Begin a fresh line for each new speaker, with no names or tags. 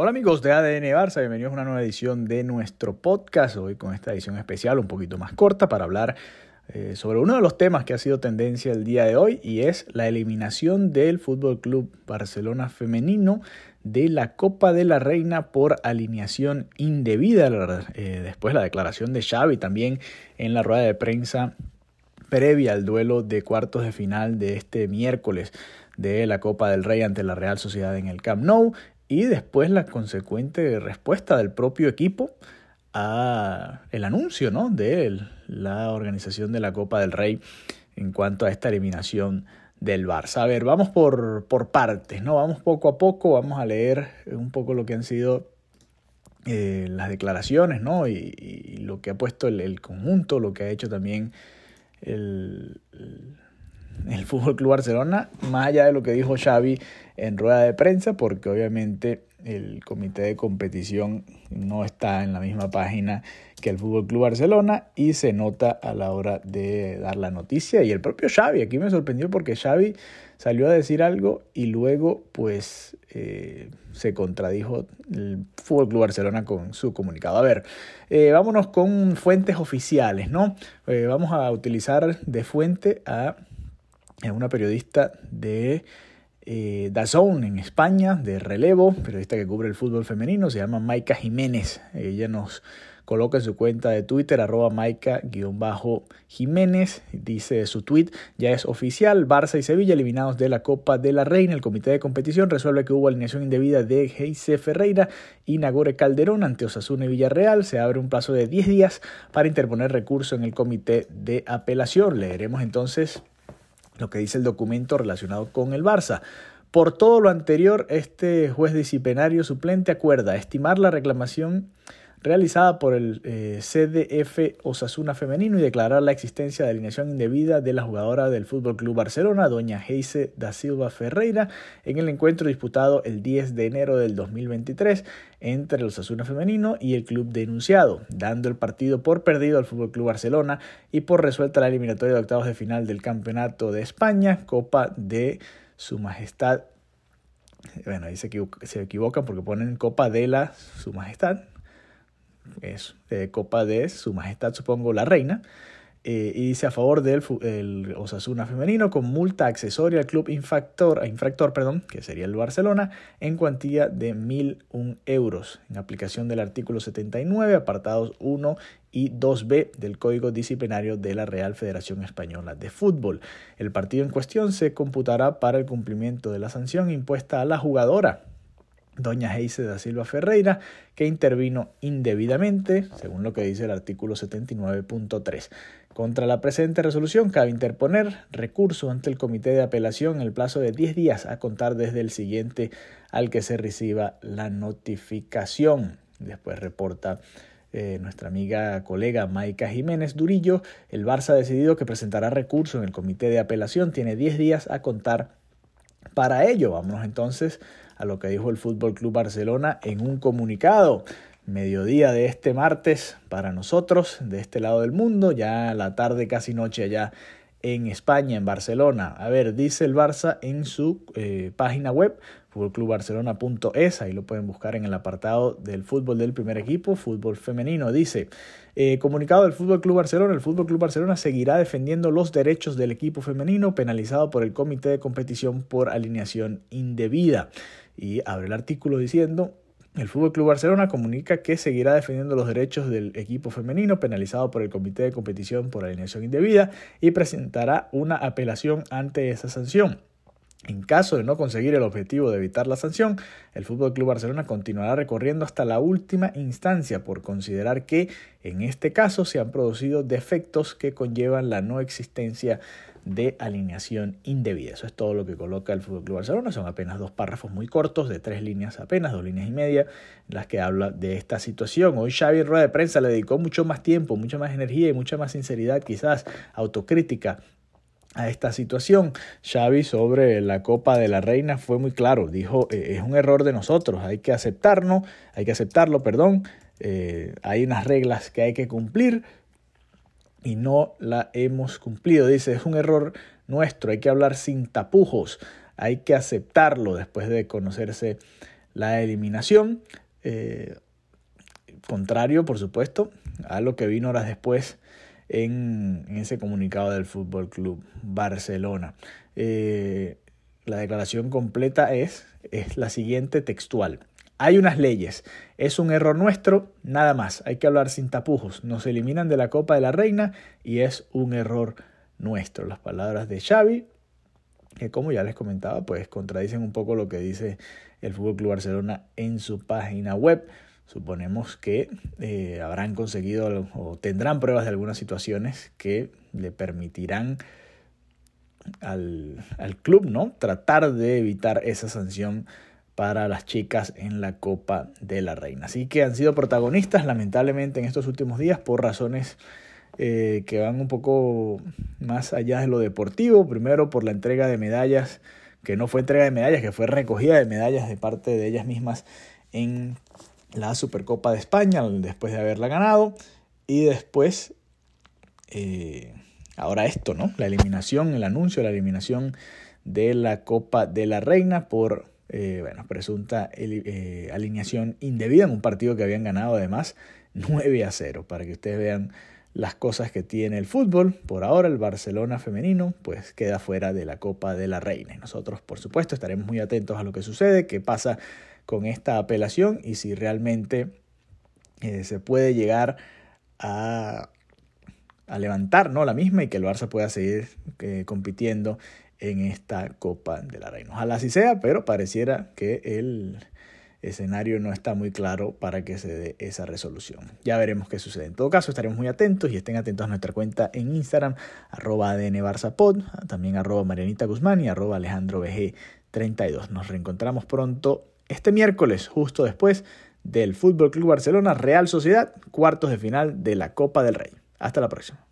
Hola amigos de ADN Barça, bienvenidos a una nueva edición de nuestro podcast. Hoy con esta edición especial un poquito más corta para hablar eh, sobre uno de los temas que ha sido tendencia el día de hoy y es la eliminación del Fútbol Club Barcelona femenino de la Copa de la Reina por alineación indebida. Eh, después la declaración de Xavi también en la rueda de prensa previa al duelo de cuartos de final de este miércoles de la Copa del Rey ante la Real Sociedad en el Camp Nou y después la consecuente respuesta del propio equipo a el anuncio ¿no? de la organización de la Copa del Rey en cuanto a esta eliminación del Barça. A ver, vamos por, por partes, ¿no? Vamos poco a poco, vamos a leer un poco lo que han sido eh, las declaraciones, ¿no? Y, lo que ha puesto el, conjunto, lo que ha hecho también el, el Fútbol Club Barcelona, más allá de lo que dijo Xavi en rueda de prensa, porque obviamente el comité de competición no está en la misma página que el Fútbol Club Barcelona y se nota a la hora de dar la noticia. Y el propio Xavi, aquí me sorprendió porque Xavi salió a decir algo y luego pues eh, se contradijo el Fútbol Club Barcelona con su comunicado. A ver, eh, vámonos con fuentes oficiales, ¿no? Eh, vamos a utilizar de fuente a una periodista de eh, Dazón en España, de relevo, periodista que cubre el fútbol femenino, se llama Maika Jiménez. Ella nos coloca en su cuenta de Twitter, arroba Maika-Jiménez, dice su tweet, ya es oficial, Barça y Sevilla eliminados de la Copa de la Reina, el comité de competición resuelve que hubo alineación indebida de Geise Ferreira y Nagore Calderón ante Osasuna y Villarreal, se abre un plazo de 10 días para interponer recurso en el comité de apelación. Leeremos entonces lo que dice el documento relacionado con el Barça. Por todo lo anterior, este juez disciplinario suplente acuerda estimar la reclamación realizada por el eh, CDF Osasuna Femenino y declarar la existencia de alineación indebida de la jugadora del Fútbol Club Barcelona, doña Heise da Silva Ferreira, en el encuentro disputado el 10 de enero del 2023 entre el Osasuna Femenino y el club denunciado, dando el partido por perdido al Fútbol Club Barcelona y por resuelta la eliminatoria de octavos de final del Campeonato de España, Copa de Su Majestad. Bueno, ahí se, equivocan porque ponen Copa de la Su Majestad, es Copa de Su Majestad, supongo, la Reina, eh, y dice a favor del el Osasuna femenino con multa accesoria al club infractor, infractor perdón, que sería el Barcelona, en cuantía de 1.001 euros, en aplicación del artículo 79, apartados 1 y 2b del Código Disciplinario de la Real Federación Española de Fútbol. El partido en cuestión se computará para el cumplimiento de la sanción impuesta a la jugadora doña Heise da Silva Ferreira, que intervino indebidamente, según lo que dice el artículo 79.3. Contra la presente resolución cabe interponer recurso ante el Comité de Apelación en el plazo de 10 días a contar desde el siguiente al que se reciba la notificación. Después reporta eh, nuestra amiga colega Maika Jiménez Durillo, el Barça ha decidido que presentará recurso en el Comité de Apelación, tiene 10 días a contar para ello. Vámonos entonces a lo que dijo el Fútbol Club Barcelona en un comunicado. Mediodía de este martes para nosotros, de este lado del mundo, ya la tarde, casi noche allá en España, en Barcelona. A ver, dice el Barça en su eh, página web, fútbolclubbarcelona.es, ahí lo pueden buscar en el apartado del fútbol del primer equipo, fútbol femenino. Dice, eh, comunicado del Fútbol Club Barcelona, el Fútbol Club Barcelona seguirá defendiendo los derechos del equipo femenino penalizado por el comité de competición por alineación indebida. Y abre el artículo diciendo, el Fútbol Club Barcelona comunica que seguirá defendiendo los derechos del equipo femenino penalizado por el Comité de Competición por alineación indebida y presentará una apelación ante esa sanción. En caso de no conseguir el objetivo de evitar la sanción, el Fútbol Club Barcelona continuará recorriendo hasta la última instancia por considerar que en este caso se han producido defectos que conllevan la no existencia de alineación indebida. Eso es todo lo que coloca el Fútbol Club Barcelona. Son apenas dos párrafos muy cortos, de tres líneas apenas, dos líneas y media, en las que habla de esta situación. Hoy Xavi en rueda de prensa le dedicó mucho más tiempo, mucha más energía y mucha más sinceridad, quizás autocrítica a esta situación. Xavi sobre la Copa de la Reina fue muy claro, dijo, eh, es un error de nosotros, hay que aceptarlo, hay que aceptarlo, perdón, eh, hay unas reglas que hay que cumplir, y no la hemos cumplido. Dice, es un error nuestro, hay que hablar sin tapujos, hay que aceptarlo después de conocerse la eliminación. contrario, por supuesto, a lo que vino horas después en, ese comunicado del Fútbol Club Barcelona. la declaración completa es, es la siguiente textual. Hay unas leyes. Es un error nuestro, nada más. Hay que hablar sin tapujos. Nos eliminan de la Copa de la Reina y es un error nuestro. Las palabras de Xavi, que como ya les comentaba, pues contradicen un poco lo que dice el Fútbol Club Barcelona en su página web. Suponemos que eh, habrán conseguido o tendrán pruebas de algunas situaciones que le permitirán al, al club ¿no? tratar de evitar esa sanción para las chicas en la Copa de la Reina. Así que han sido protagonistas lamentablemente en estos últimos días por razones eh, que van un poco más allá de lo deportivo. Primero por la entrega de medallas, que no fue entrega de medallas, que fue recogida de medallas de parte de ellas mismas en la Supercopa de España después de haberla ganado. Y después, eh, ahora esto, ¿no? La eliminación, el anuncio de la eliminación de la Copa de la Reina por eh, bueno, presunta eh, alineación indebida en un partido que habían ganado además 9 a 0, para que ustedes vean las cosas que tiene el fútbol. Por ahora el Barcelona femenino pues queda fuera de la Copa de la Reina. nosotros por supuesto estaremos muy atentos a lo que sucede, qué pasa con esta apelación y si realmente eh, se puede llegar a, levantar ¿no? la misma y que el Barça pueda seguir compitiendo en esta Copa de la Reina. Ojalá así sea, pero pareciera que el escenario no está muy claro para que se dé esa resolución. Ya veremos qué sucede. En todo caso, estaremos muy atentos y estén atentos a nuestra cuenta en Instagram, arroba ADNBarzapod, también arroba Marianita Guzmán y arroba Alejandro 32 Nos reencontramos pronto este miércoles, justo después del Fútbol Club Barcelona Real Sociedad, cuartos de final de la Copa del Rey. Hasta la próxima.